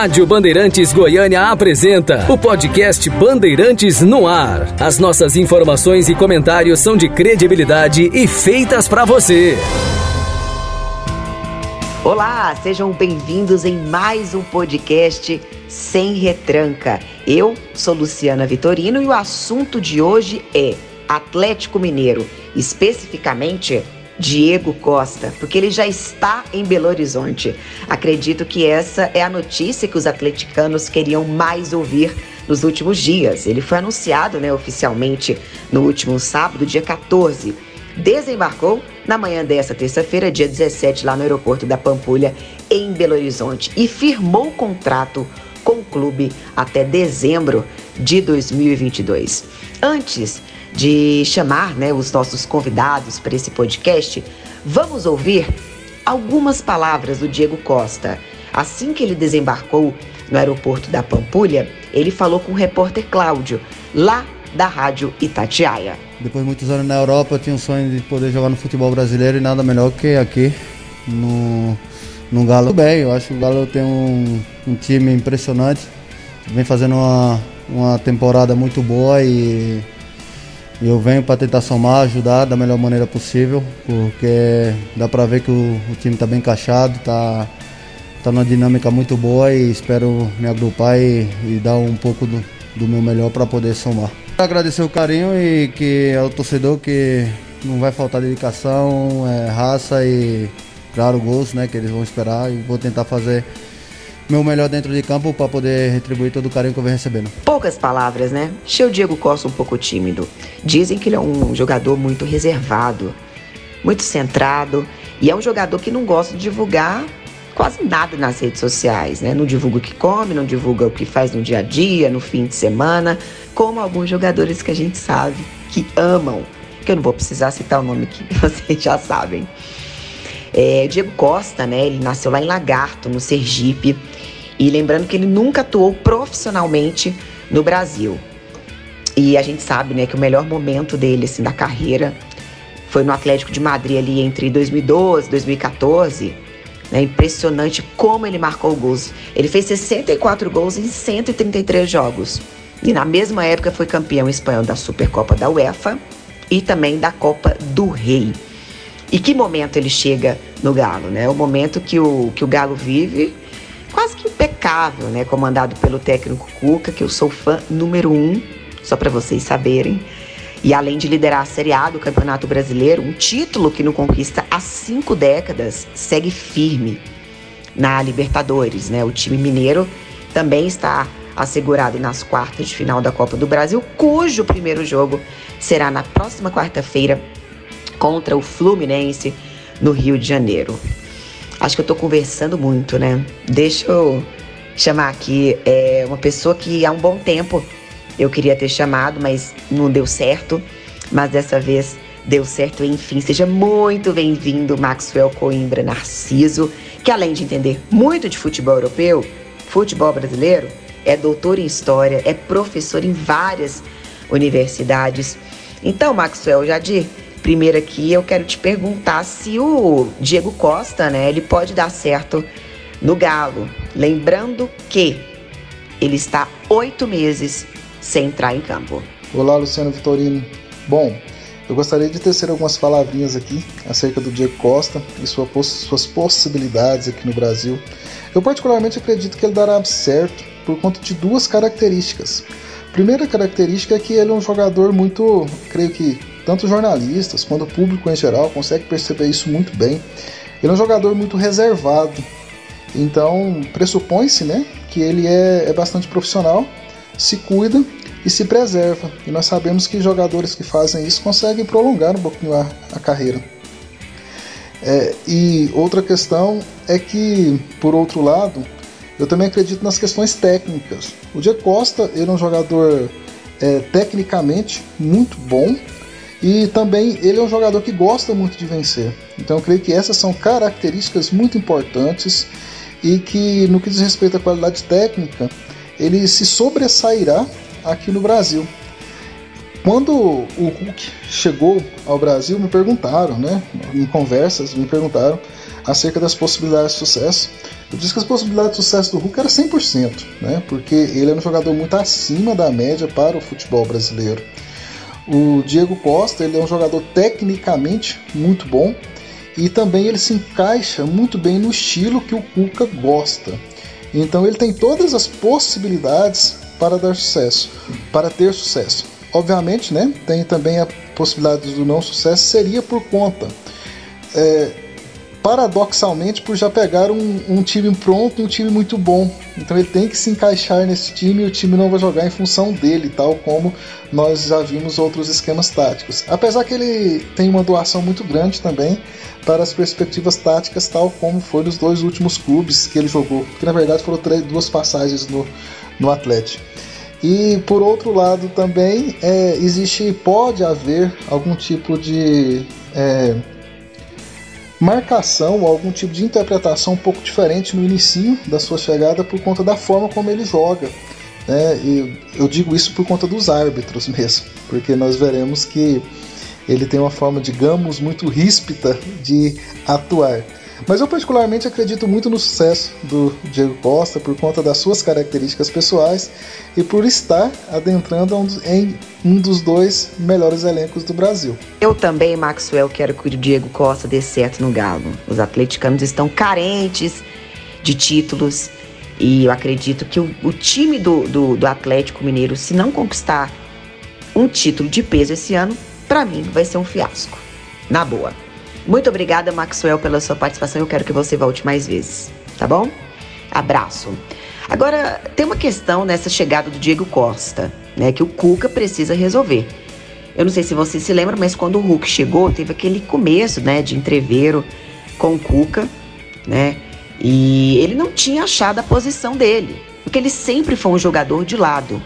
Rádio Bandeirantes Goiânia apresenta o podcast Bandeirantes no Ar. As nossas informações e comentários são de credibilidade e feitas para você. Olá, sejam bem-vindos em mais um podcast Sem Retranca. Eu sou Luciana Vitorino e o assunto de hoje é Atlético Mineiro, especificamente Diego Costa, porque ele já está em Belo Horizonte. Acredito que essa é a notícia que os atleticanos queriam mais ouvir nos últimos dias. Ele foi anunciado né, oficialmente no último sábado, dia 14. Desembarcou na manhã dessa terça-feira, dia 17, lá no aeroporto da Pampulha, em Belo Horizonte, e firmou o contrato com o clube até dezembro de 2022. Antes de chamar né, os nossos convidados para esse podcast, vamos ouvir algumas palavras do Diego Costa. Assim que ele desembarcou no aeroporto da Pampulha, ele falou com o repórter Cláudio, lá da Rádio Itatiaia. Depois de muitos anos na Europa, eu tinha um sonho de poder jogar no futebol brasileiro e nada melhor que aqui no, no Galo. Bem, eu acho que o Galo tem um, um time impressionante, vem fazendo uma, uma temporada muito boa e eu venho para tentar somar, ajudar da melhor maneira possível, porque dá para ver que o, o time está bem encaixado, está tá numa dinâmica muito boa e espero me agrupar e, e dar um pouco do, do meu melhor para poder somar. Agradecer o carinho e que é o torcedor que não vai faltar dedicação, é, raça e claro gosto, né, que eles vão esperar e vou tentar fazer meu melhor dentro de campo para poder retribuir todo o carinho que eu venho recebendo. Poucas palavras, né? Achei o Diego Costa um pouco tímido. Dizem que ele é um jogador muito reservado, muito centrado e é um jogador que não gosta de divulgar quase nada nas redes sociais, né? Não divulga o que come, não divulga o que faz no dia a dia, no fim de semana, como alguns jogadores que a gente sabe que amam, que eu não vou precisar citar o nome que vocês já sabem. É, Diego Costa, né? Ele nasceu lá em Lagarto, no Sergipe. E lembrando que ele nunca atuou profissionalmente no Brasil. E a gente sabe, né, que o melhor momento dele, assim, da carreira foi no Atlético de Madrid ali entre 2012 e 2014. É impressionante como ele marcou gols. Ele fez 64 gols em 133 jogos. E na mesma época foi campeão espanhol da Supercopa da UEFA e também da Copa do Rei. E que momento ele chega no Galo, né? O momento que o, que o Galo vive quase que impecável, né? Comandado pelo técnico Cuca, que eu sou fã número um, só para vocês saberem. E além de liderar a Série A do Campeonato Brasileiro, um título que não conquista há cinco décadas, segue firme na Libertadores, né? O time mineiro também está assegurado nas quartas de final da Copa do Brasil, cujo primeiro jogo será na próxima quarta-feira contra o Fluminense no Rio de Janeiro. Acho que eu tô conversando muito, né? Deixa eu chamar aqui é, uma pessoa que há um bom tempo eu queria ter chamado, mas não deu certo. Mas dessa vez deu certo, enfim. Seja muito bem-vindo, Maxwell Coimbra Narciso, que além de entender muito de futebol europeu, futebol brasileiro, é doutor em história, é professor em várias universidades. Então, Maxwell, Jadir, Primeiro aqui, eu quero te perguntar se o Diego Costa, né, ele pode dar certo no Galo. Lembrando que ele está oito meses sem entrar em campo. Olá, Luciano Vitorino. Bom, eu gostaria de tecer algumas palavrinhas aqui acerca do Diego Costa e sua, suas possibilidades aqui no Brasil. Eu particularmente acredito que ele dará certo por conta de duas características. Primeira característica é que ele é um jogador muito, creio que tanto jornalistas quanto o público em geral consegue perceber isso muito bem. Ele é um jogador muito reservado, então pressupõe-se né, que ele é, é bastante profissional, se cuida e se preserva. E nós sabemos que jogadores que fazem isso conseguem prolongar um pouquinho a, a carreira. É, e outra questão é que, por outro lado, eu também acredito nas questões técnicas. O Diego Costa ele é um jogador é, tecnicamente muito bom, e também ele é um jogador que gosta muito de vencer. Então eu creio que essas são características muito importantes e que no que diz respeito à qualidade técnica, ele se sobressairá aqui no Brasil. Quando o Hulk chegou ao Brasil, me perguntaram, né, em conversas, me perguntaram acerca das possibilidades de sucesso. Eu disse que as possibilidades de sucesso do Hulk eram 100%, né? porque ele é um jogador muito acima da média para o futebol brasileiro. O Diego Costa ele é um jogador tecnicamente muito bom e também ele se encaixa muito bem no estilo que o Cuca gosta. Então ele tem todas as possibilidades para dar sucesso, para ter sucesso. Obviamente, né, tem também a possibilidade do não sucesso, seria por conta, é, paradoxalmente, por já pegar um, um time pronto um time muito bom. Então ele tem que se encaixar nesse time e o time não vai jogar em função dele, tal como nós já vimos outros esquemas táticos. Apesar que ele tem uma doação muito grande também para as perspectivas táticas, tal como foi nos dois últimos clubes que ele jogou, que na verdade foram três, duas passagens no, no Atlético. E por outro lado também é, existe, pode haver algum tipo de é, marcação ou algum tipo de interpretação um pouco diferente no início da sua chegada por conta da forma como ele joga. Né? E eu digo isso por conta dos árbitros mesmo, porque nós veremos que ele tem uma forma, digamos, muito ríspida de atuar. Mas eu particularmente acredito muito no sucesso do Diego Costa por conta das suas características pessoais e por estar adentrando em um dos dois melhores elencos do Brasil. Eu também, Maxwell, quero que o Diego Costa dê certo no Galo. Os atleticanos estão carentes de títulos e eu acredito que o, o time do, do, do Atlético Mineiro, se não conquistar um título de peso esse ano, para mim vai ser um fiasco. Na boa. Muito obrigada, Maxwell, pela sua participação. Eu quero que você volte mais vezes, tá bom? Abraço. Agora, tem uma questão nessa chegada do Diego Costa, né, que o Cuca precisa resolver. Eu não sei se você se lembra, mas quando o Hulk chegou, teve aquele começo, né, de entreveiro com o Cuca, né? E ele não tinha achado a posição dele, porque ele sempre foi um jogador de lado.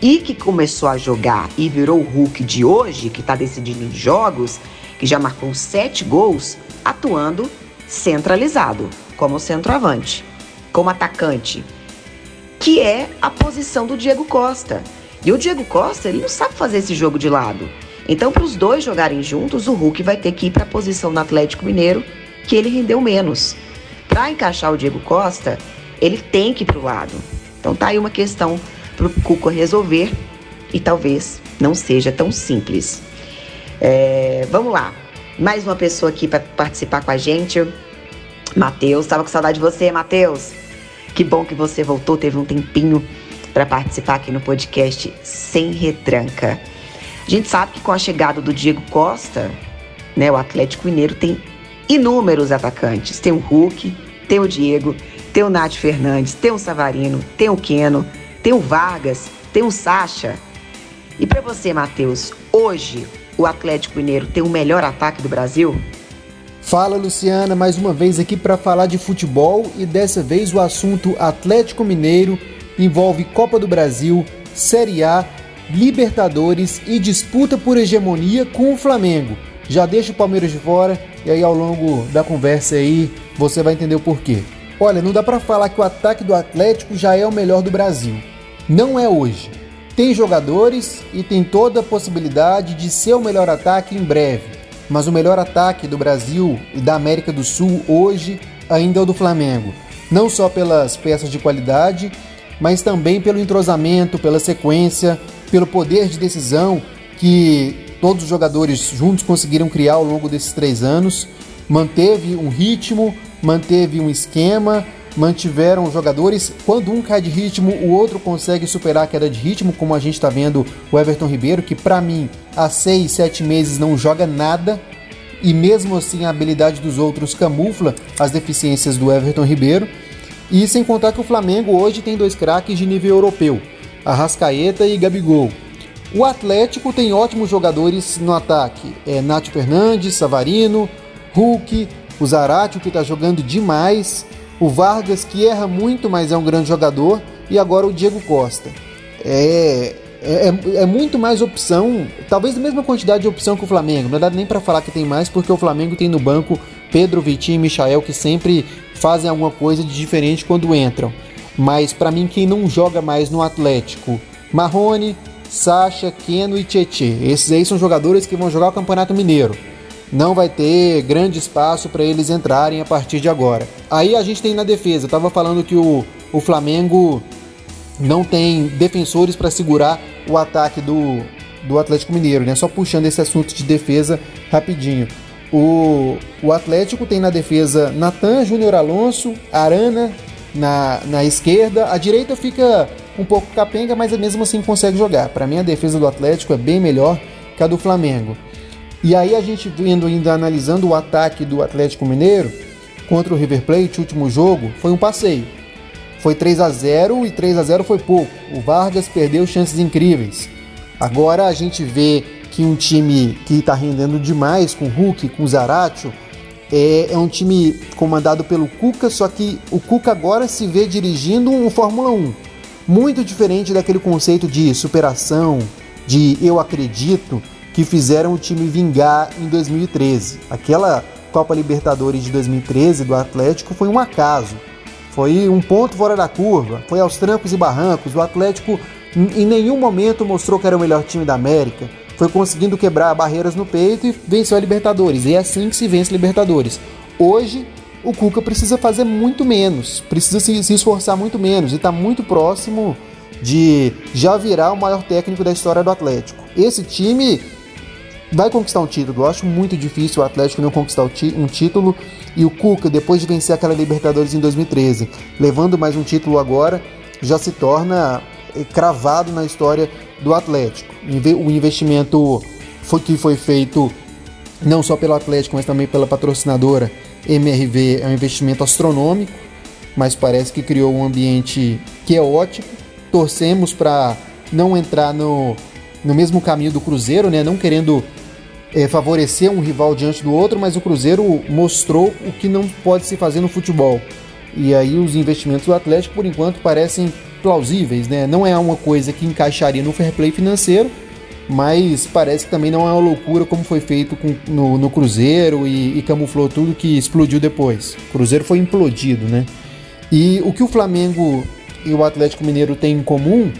E que começou a jogar e virou o Hulk de hoje, que está decidindo jogos, que já marcou sete gols atuando centralizado, como centroavante, como atacante, que é a posição do Diego Costa. E o Diego Costa, ele não sabe fazer esse jogo de lado. Então, para os dois jogarem juntos, o Hulk vai ter que ir para a posição do Atlético Mineiro, que ele rendeu menos. Para encaixar o Diego Costa, ele tem que ir para o lado. Então, tá aí uma questão para o Cuco resolver e talvez não seja tão simples. É, vamos lá. Mais uma pessoa aqui para participar com a gente. Matheus, estava com saudade de você, Matheus. Que bom que você voltou, teve um tempinho para participar aqui no podcast Sem Retranca. A gente sabe que com a chegada do Diego Costa, né, o Atlético Mineiro tem inúmeros atacantes. Tem o Hulk, tem o Diego, tem o Nath Fernandes, tem o Savarino, tem o Queno, tem o Vargas, tem o Sacha. E para você, Matheus, hoje o Atlético Mineiro tem o melhor ataque do Brasil? Fala Luciana, mais uma vez aqui para falar de futebol e dessa vez o assunto Atlético Mineiro envolve Copa do Brasil, Série A, Libertadores e disputa por hegemonia com o Flamengo. Já deixa o Palmeiras de fora e aí ao longo da conversa aí você vai entender o porquê. Olha, não dá para falar que o ataque do Atlético já é o melhor do Brasil. Não é hoje. Tem jogadores e tem toda a possibilidade de ser o melhor ataque em breve. Mas o melhor ataque do Brasil e da América do Sul hoje ainda é o do Flamengo. Não só pelas peças de qualidade, mas também pelo entrosamento, pela sequência, pelo poder de decisão que todos os jogadores juntos conseguiram criar ao longo desses três anos. Manteve um ritmo, manteve um esquema mantiveram os jogadores. Quando um cai de ritmo, o outro consegue superar a queda de ritmo, como a gente está vendo o Everton Ribeiro, que para mim há seis, sete meses não joga nada. E mesmo assim a habilidade dos outros camufla as deficiências do Everton Ribeiro. E sem contar que o Flamengo hoje tem dois craques de nível europeu, Arrascaeta e Gabigol. O Atlético tem ótimos jogadores no ataque, é Nath Fernandes, Savarino, Hulk, o Zaratio que está jogando demais, o Vargas, que erra muito, mas é um grande jogador, e agora o Diego Costa. É, é, é, é muito mais opção, talvez a mesma quantidade de opção que o Flamengo. Não dá nem para falar que tem mais, porque o Flamengo tem no banco Pedro, Vitinho e Michael, que sempre fazem alguma coisa de diferente quando entram. Mas para mim, quem não joga mais no Atlético, Marrone, Sacha, Keno e Tietê. Esses aí são jogadores que vão jogar o Campeonato Mineiro. Não vai ter grande espaço para eles entrarem a partir de agora. Aí a gente tem na defesa, eu tava falando que o, o Flamengo não tem defensores para segurar o ataque do, do Atlético Mineiro, né? Só puxando esse assunto de defesa rapidinho. O, o Atlético tem na defesa Natan, Júnior Alonso, Arana na, na esquerda. A direita fica um pouco capenga, mas mesmo assim consegue jogar. Para mim, a defesa do Atlético é bem melhor que a do Flamengo. E aí a gente vendo ainda analisando o ataque do Atlético Mineiro contra o River Plate, último jogo, foi um passeio. Foi 3 a 0 e 3 a 0 foi pouco. O Vargas perdeu chances incríveis. Agora a gente vê que um time que está rendendo demais com o Hulk, com o Zaratio, é, é, um time comandado pelo Cuca, só que o Cuca agora se vê dirigindo um Fórmula 1. Muito diferente daquele conceito de superação, de eu acredito, que fizeram o time vingar em 2013. Aquela Copa Libertadores de 2013 do Atlético foi um acaso. Foi um ponto fora da curva, foi aos trancos e barrancos. O Atlético em nenhum momento mostrou que era o melhor time da América. Foi conseguindo quebrar barreiras no peito e venceu a Libertadores. E é assim que se vence Libertadores. Hoje, o Cuca precisa fazer muito menos, precisa se, se esforçar muito menos e está muito próximo de já virar o maior técnico da história do Atlético. Esse time vai conquistar um título. Eu acho muito difícil o Atlético não conquistar um título. E o Cuca, depois de vencer aquela Libertadores em 2013, levando mais um título agora, já se torna eh, cravado na história do Atlético. O investimento foi, que foi feito não só pelo Atlético, mas também pela patrocinadora MRV é um investimento astronômico, mas parece que criou um ambiente que é ótimo. Torcemos para não entrar no, no mesmo caminho do Cruzeiro, né? não querendo é, favorecer um rival diante do outro, mas o Cruzeiro mostrou o que não pode se fazer no futebol. E aí os investimentos do Atlético, por enquanto, parecem plausíveis, né? Não é uma coisa que encaixaria no fair play financeiro, mas parece que também não é uma loucura como foi feito com, no, no, Cruzeiro e, e, camuflou tudo que explodiu depois. O Cruzeiro foi implodido, né? E o que o Flamengo e o Atlético Mineiro têm em comum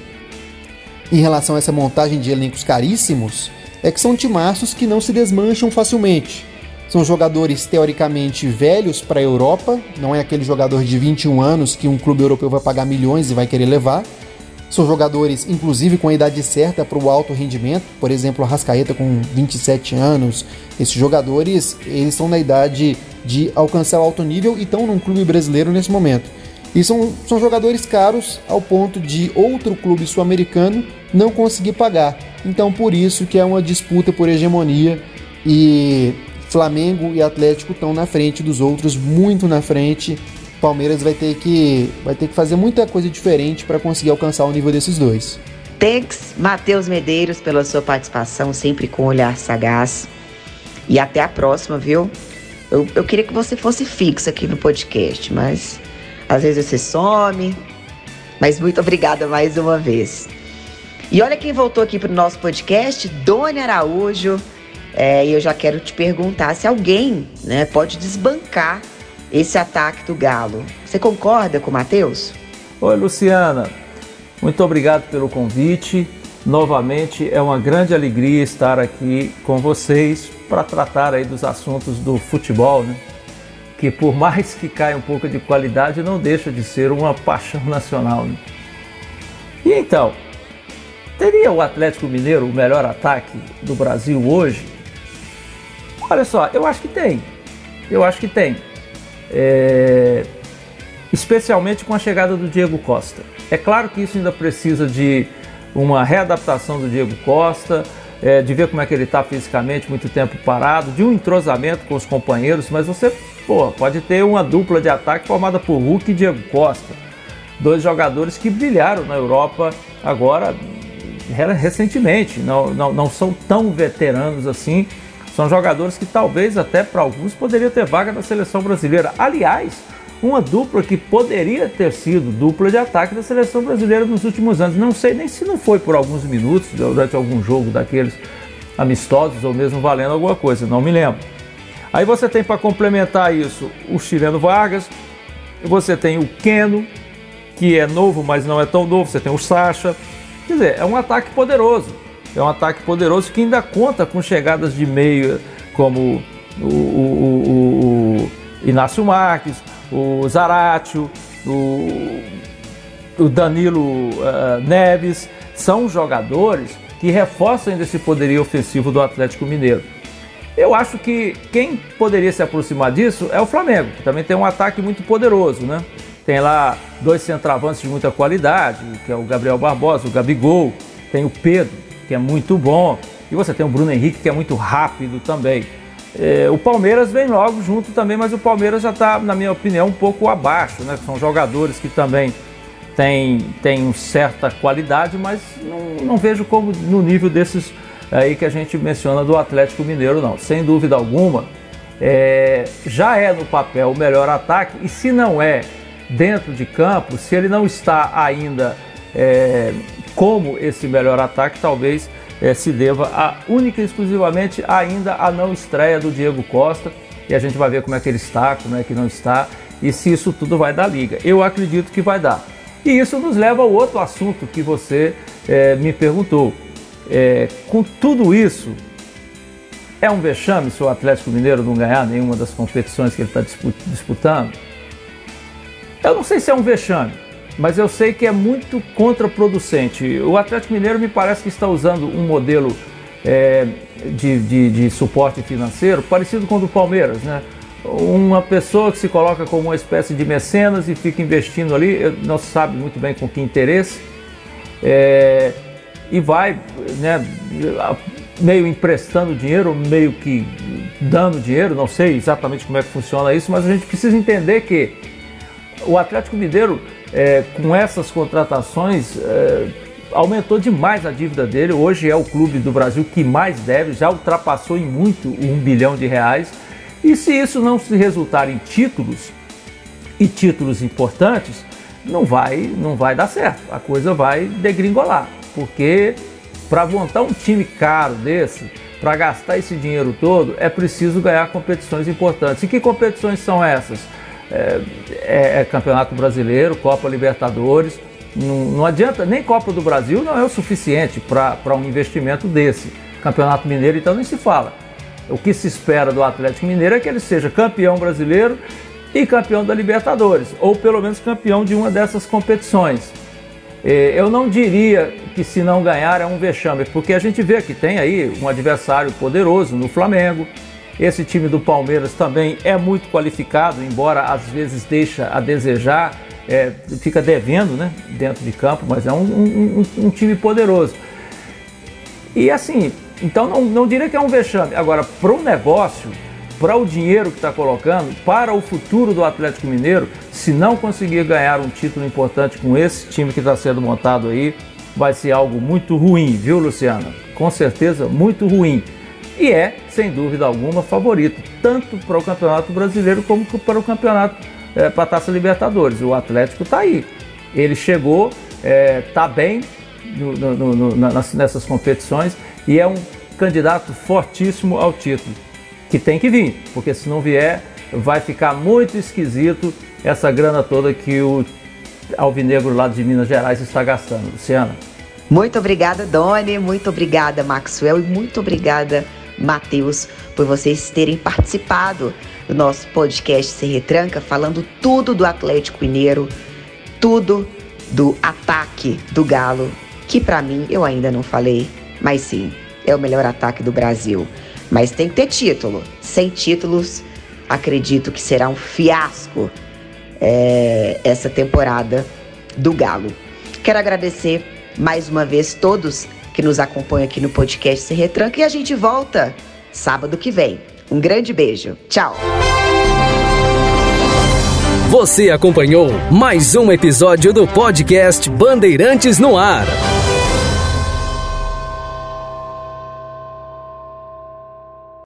em relação a essa montagem de elencos caríssimos é que são timaços que não se desmancham facilmente. São jogadores teoricamente velhos para a Europa, não é aquele jogador de 21 anos que um clube europeu vai pagar milhões e vai querer levar. São jogadores, inclusive, com a idade certa para o alto rendimento, por exemplo, a Rascaeta com 27 anos. Esses jogadores, eles estão na idade de alcançar o alto nível e estão num clube brasileiro nesse momento. E são, são jogadores caros ao ponto de outro clube sul-americano não conseguir pagar. Então, por isso que é uma disputa por hegemonia e Flamengo e Atlético estão na frente dos outros, muito na frente. Palmeiras vai ter que, vai ter que fazer muita coisa diferente para conseguir alcançar o nível desses dois. Thanks, Matheus Medeiros, pela sua participação, sempre com um olhar sagaz. E até a próxima, viu? Eu, eu queria que você fosse fixo aqui no podcast, mas às vezes você some. Mas muito obrigada mais uma vez. E olha quem voltou aqui para o nosso podcast, Dona Araújo. É, e eu já quero te perguntar se alguém né, pode desbancar esse ataque do Galo. Você concorda com o Matheus? Oi, Luciana. Muito obrigado pelo convite. Novamente é uma grande alegria estar aqui com vocês para tratar aí dos assuntos do futebol, né? Que por mais que caia um pouco de qualidade, não deixa de ser uma paixão nacional. Né? E então, teria o Atlético Mineiro o melhor ataque do Brasil hoje? Olha só, eu acho que tem. Eu acho que tem. É... Especialmente com a chegada do Diego Costa. É claro que isso ainda precisa de uma readaptação do Diego Costa, é, de ver como é que ele está fisicamente, muito tempo parado, de um entrosamento com os companheiros, mas você pô, pode ter uma dupla de ataque formada por Hulk e Diego Costa. Dois jogadores que brilharam na Europa agora recentemente, não, não, não são tão veteranos assim são jogadores que talvez até para alguns poderiam ter vaga na seleção brasileira. Aliás, uma dupla que poderia ter sido dupla de ataque da seleção brasileira nos últimos anos. Não sei nem se não foi por alguns minutos durante algum jogo daqueles amistosos ou mesmo valendo alguma coisa, não me lembro. Aí você tem para complementar isso o chileno Vargas, você tem o Keno, que é novo, mas não é tão novo, você tem o Sacha. Quer dizer, é um ataque poderoso. É um ataque poderoso que ainda conta com chegadas de meio como o, o, o Inácio Marques, o Zaratio, o, o Danilo uh, Neves, são jogadores que reforçam ainda esse poderio ofensivo do Atlético Mineiro. Eu acho que quem poderia se aproximar disso é o Flamengo, que também tem um ataque muito poderoso, né? Tem lá dois centravantes de muita qualidade, que é o Gabriel Barbosa, o Gabigol, tem o Pedro, que é muito bom, e você tem o Bruno Henrique, que é muito rápido também. É, o Palmeiras vem logo junto também, mas o Palmeiras já está, na minha opinião, um pouco abaixo, né? São jogadores que também têm, têm certa qualidade, mas não, não vejo como no nível desses aí que a gente menciona do Atlético Mineiro, não. Sem dúvida alguma, é, já é no papel o melhor ataque, e se não é dentro de campo, se ele não está ainda é, como esse melhor ataque, talvez é, se deva a, única e exclusivamente ainda a não estreia do Diego Costa. E a gente vai ver como é que ele está, como é que não está e se isso tudo vai dar liga. Eu acredito que vai dar. E isso nos leva ao outro assunto que você é, me perguntou. É, com tudo isso, é um vexame se o Atlético Mineiro não ganhar nenhuma das competições que ele está disputando? Eu não sei se é um vexame mas eu sei que é muito contraproducente. O Atlético Mineiro me parece que está usando um modelo é, de, de, de, suporte financeiro parecido com o do Palmeiras, né? Uma pessoa que se coloca como uma espécie de mecenas e fica investindo ali, não se sabe muito bem com que interesse, é, e vai né, meio emprestando dinheiro, meio que dando dinheiro, não sei exatamente como é que funciona isso, mas a gente precisa entender que o Atlético Mineiro é, com essas contratações, é, aumentou demais a dívida dele. Hoje é o clube do Brasil que mais deve, já ultrapassou em muito um bilhão de reais. E se isso não se resultar em títulos e títulos importantes, não vai, não vai dar certo. A coisa vai degringolar, porque para montar um time caro desse, para gastar esse dinheiro todo, é preciso ganhar competições importantes. E que competições são essas? É, é, é Campeonato Brasileiro, Copa Libertadores. Não, não, adianta, nem Copa do Brasil não é o suficiente para um investimento desse. Campeonato Mineiro, então, nem se fala. O que se espera do Atlético Mineiro é que ele seja campeão brasileiro e campeão da Libertadores, ou pelo menos campeão de uma dessas competições. É, eu não diria que se não ganhar é um vexame, porque a gente vê que tem aí um adversário poderoso no Flamengo, esse time do Palmeiras também é muito qualificado, embora às vezes deixa a desejar, é, fica devendo né, dentro de campo, mas é um, um, um, time poderoso. E assim, então não, não diria que é um vexame. Agora, para o negócio, para o dinheiro que está colocando, para o futuro do Atlético Mineiro, se não conseguir ganhar um título importante com esse time que está sendo montado aí, vai ser algo muito ruim, viu, Luciana? Com certeza, muito ruim e é, sem dúvida alguma, favorito, tanto para o Campeonato Brasileiro como para o Campeonato é, para a Taça Libertadores. O Atlético está aí. Ele chegou, está é, tá bem no, no, no, nas, nessas competições e é um candidato fortíssimo ao título, que tem que vir, porque se não vier, vai ficar muito esquisito essa grana toda que o Alvinegro lá de Minas Gerais está gastando. Luciana. Muito obrigada, Doni. Muito obrigada, Maxwell. E muito obrigada Matheus, por vocês terem participado do nosso podcast Se Retranca, falando tudo do Atlético Mineiro, tudo do ataque do Galo, que para mim eu ainda não falei, mas sim, é o melhor ataque do Brasil. Mas tem que ter título. Sem títulos, acredito que será um fiasco é, essa temporada do Galo. Quero agradecer mais uma vez todos que nos acompanha aqui no podcast Se Retranca e a gente volta sábado que vem. Um grande beijo. Tchau. Você acompanhou mais um episódio do podcast Bandeirantes no Ar.